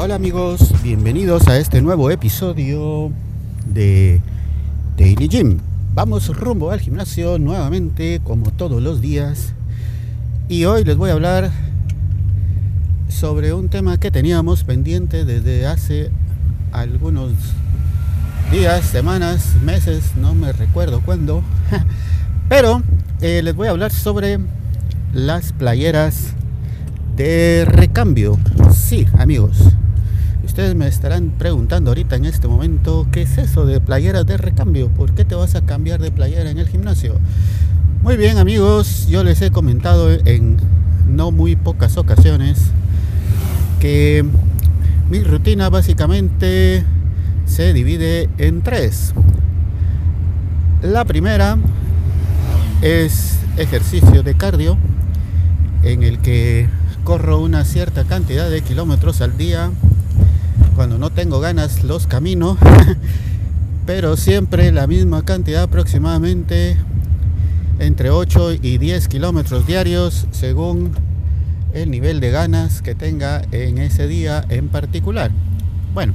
Hola, amigos, bienvenidos a este nuevo episodio de Daily Gym. Vamos rumbo al gimnasio nuevamente, como todos los días. Y hoy les voy a hablar sobre un tema que teníamos pendiente desde hace algunos días, semanas, meses, no me recuerdo cuándo. Pero eh, les voy a hablar sobre las playeras de recambio. Sí, amigos. Ustedes me estarán preguntando ahorita en este momento, ¿qué es eso de playeras de recambio? ¿Por qué te vas a cambiar de playera en el gimnasio? Muy bien, amigos, yo les he comentado en no muy pocas ocasiones que mi rutina básicamente se divide en tres. La primera es ejercicio de cardio en el que corro una cierta cantidad de kilómetros al día. Cuando no tengo ganas los camino, pero siempre la misma cantidad aproximadamente entre 8 y 10 kilómetros diarios según el nivel de ganas que tenga en ese día en particular. Bueno,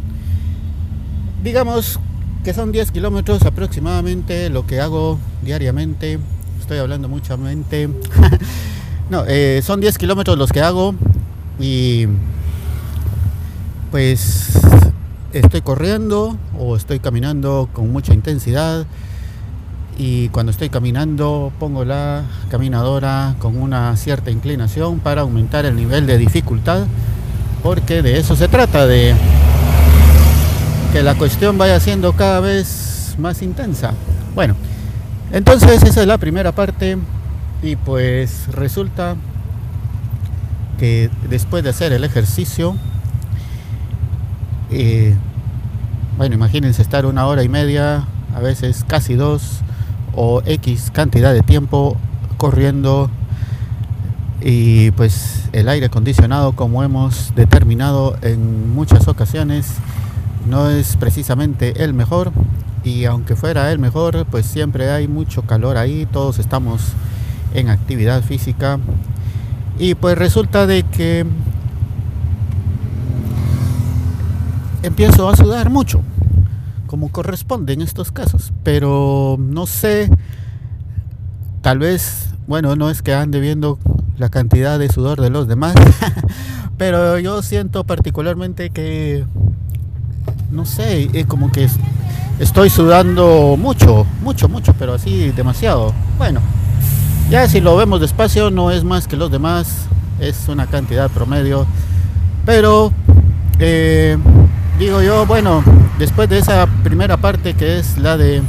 digamos que son 10 kilómetros aproximadamente lo que hago diariamente. Estoy hablando muchamente. no, eh, son 10 kilómetros los que hago y pues estoy corriendo o estoy caminando con mucha intensidad y cuando estoy caminando pongo la caminadora con una cierta inclinación para aumentar el nivel de dificultad porque de eso se trata de que la cuestión vaya siendo cada vez más intensa. Bueno, entonces esa es la primera parte y pues resulta que después de hacer el ejercicio, eh, bueno, imagínense estar una hora y media, a veces casi dos o X cantidad de tiempo corriendo. Y pues el aire acondicionado como hemos determinado en muchas ocasiones no es precisamente el mejor. Y aunque fuera el mejor, pues siempre hay mucho calor ahí, todos estamos en actividad física. Y pues resulta de que empiezo a sudar mucho, como corresponde en estos casos, pero no sé, tal vez, bueno, no es que ande viendo la cantidad de sudor de los demás, pero yo siento particularmente que no sé, es como que estoy sudando mucho, mucho, mucho, pero así demasiado. Bueno, ya si lo vemos despacio no es más que los demás, es una cantidad promedio. Pero eh, digo yo, bueno, después de esa primera parte que es la de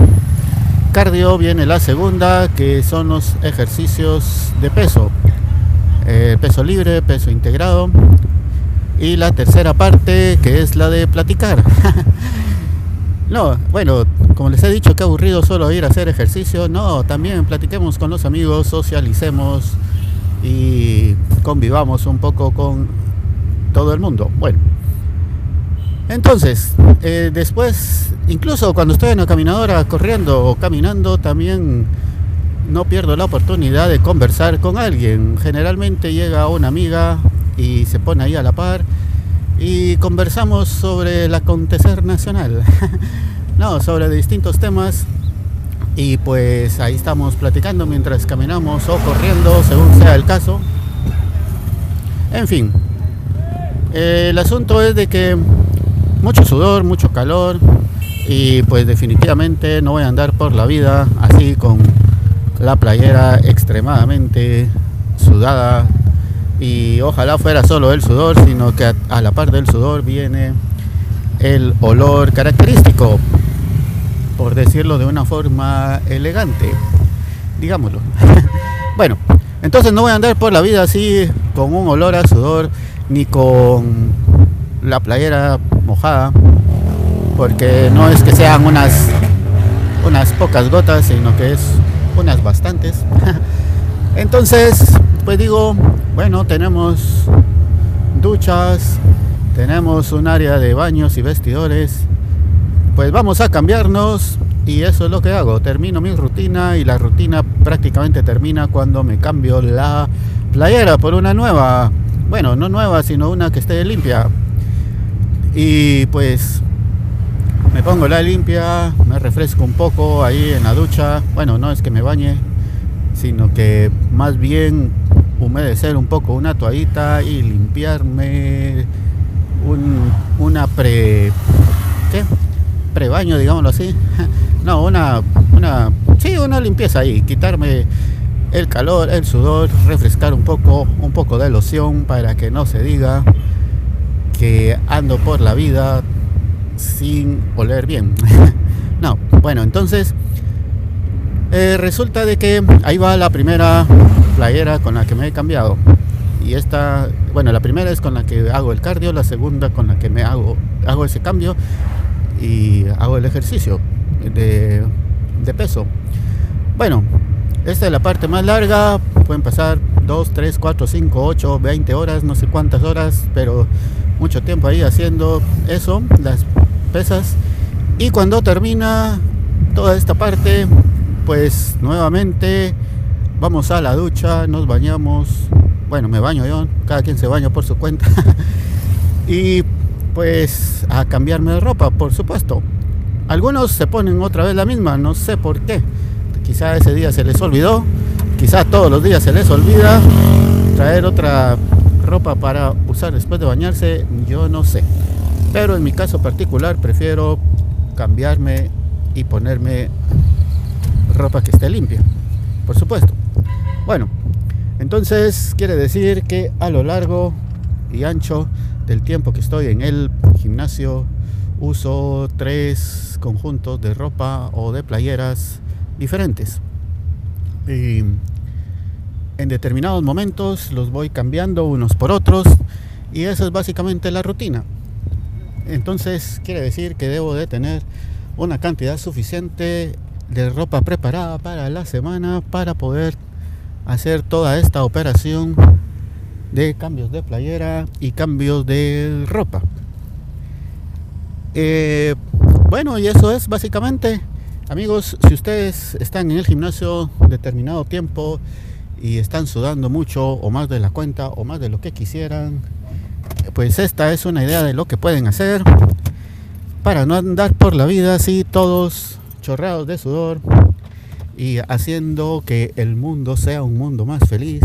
cardio, viene la segunda que son los ejercicios de peso. Eh, peso libre, peso integrado y la tercera parte que es la de platicar. no, bueno, como les he dicho, qué aburrido solo ir a hacer ejercicio. No, también platiquemos con los amigos, socialicemos y convivamos un poco con todo el mundo. Bueno, entonces, eh, después, incluso cuando estoy en la caminadora corriendo o caminando, también no pierdo la oportunidad de conversar con alguien. Generalmente llega una amiga y se pone ahí a la par y conversamos sobre el acontecer nacional. no, sobre distintos temas y pues ahí estamos platicando mientras caminamos o corriendo, según sea el caso. En fin, el asunto es de que mucho sudor, mucho calor y pues definitivamente no voy a andar por la vida así con la playera extremadamente sudada y ojalá fuera solo el sudor, sino que a, la par del sudor viene el olor característico, por decirlo de una forma elegante, digámoslo. bueno, entonces no voy a andar por la vida así con un olor a sudor ni con la playera mojada, porque no es que sean unas unas pocas gotas, sino que es unas bastantes. Entonces, pues digo, bueno, tenemos duchas, tenemos un área de baños y vestidores. Pues vamos a cambiarnos y eso es lo que hago. Termino mi rutina y la rutina prácticamente termina cuando me cambio la playera por una nueva. Bueno, no nueva, sino una que esté limpia. Y pues me pongo la limpia, me refresco un poco ahí en la ducha. Bueno, no es que me bañe, sino que más bien humedecer un poco una toallita y limpiarme una pre... ¿Qué? Prebaño, digámoslo así. No, una, una... Sí, una limpieza ahí, quitarme el calor, el sudor, refrescar un poco, un poco de loción para que no se diga que ando por la vida sin oler bien. no, bueno, entonces eh, resulta de que ahí va la primera playera con la que me he cambiado. Y esta, bueno, la primera es con la que hago el cardio, la segunda con la que me hago, hago ese cambio y hago el ejercicio de, de peso. Bueno, esta es la parte más larga, pueden pasar 2, 3, 4, 5, 8, 20 horas, no sé cuántas horas, pero mucho tiempo ahí haciendo eso, las pesas. Y cuando termina toda esta parte, pues nuevamente vamos a la ducha, nos bañamos. Bueno, me baño yo, cada quien se baña por su cuenta. y pues a cambiarme de ropa, por supuesto. Algunos se ponen otra vez la misma, no sé por qué. Quizá ese día se les olvidó, quizá todos los días se les olvida traer otra ropa para usar después de bañarse, yo no sé. Pero en mi caso particular prefiero cambiarme y ponerme ropa que esté limpia, por supuesto. Bueno, entonces quiere decir que a lo largo y ancho del tiempo que estoy en el gimnasio uso tres conjuntos de ropa o de playeras diferentes. En determinados momentos los voy cambiando unos por otros y esa es básicamente la rutina. Entonces quiere decir que debo de tener una cantidad suficiente de ropa preparada para la semana para poder hacer toda esta operación de cambios de playera y cambios de ropa. Eh, bueno, y eso es básicamente, amigos, si ustedes están en el gimnasio determinado tiempo y están sudando mucho o más de la cuenta o más de lo que quisieran, pues esta es una idea de lo que pueden hacer para no andar por la vida así todos chorreados de sudor y haciendo que el mundo sea un mundo más feliz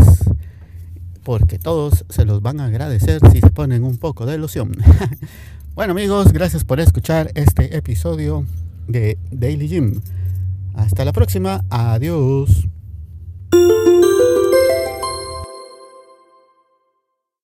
porque todos se los van a agradecer si se ponen un poco de ilusión. bueno amigos, gracias por escuchar este episodio de Daily Gym. Hasta la próxima, adiós.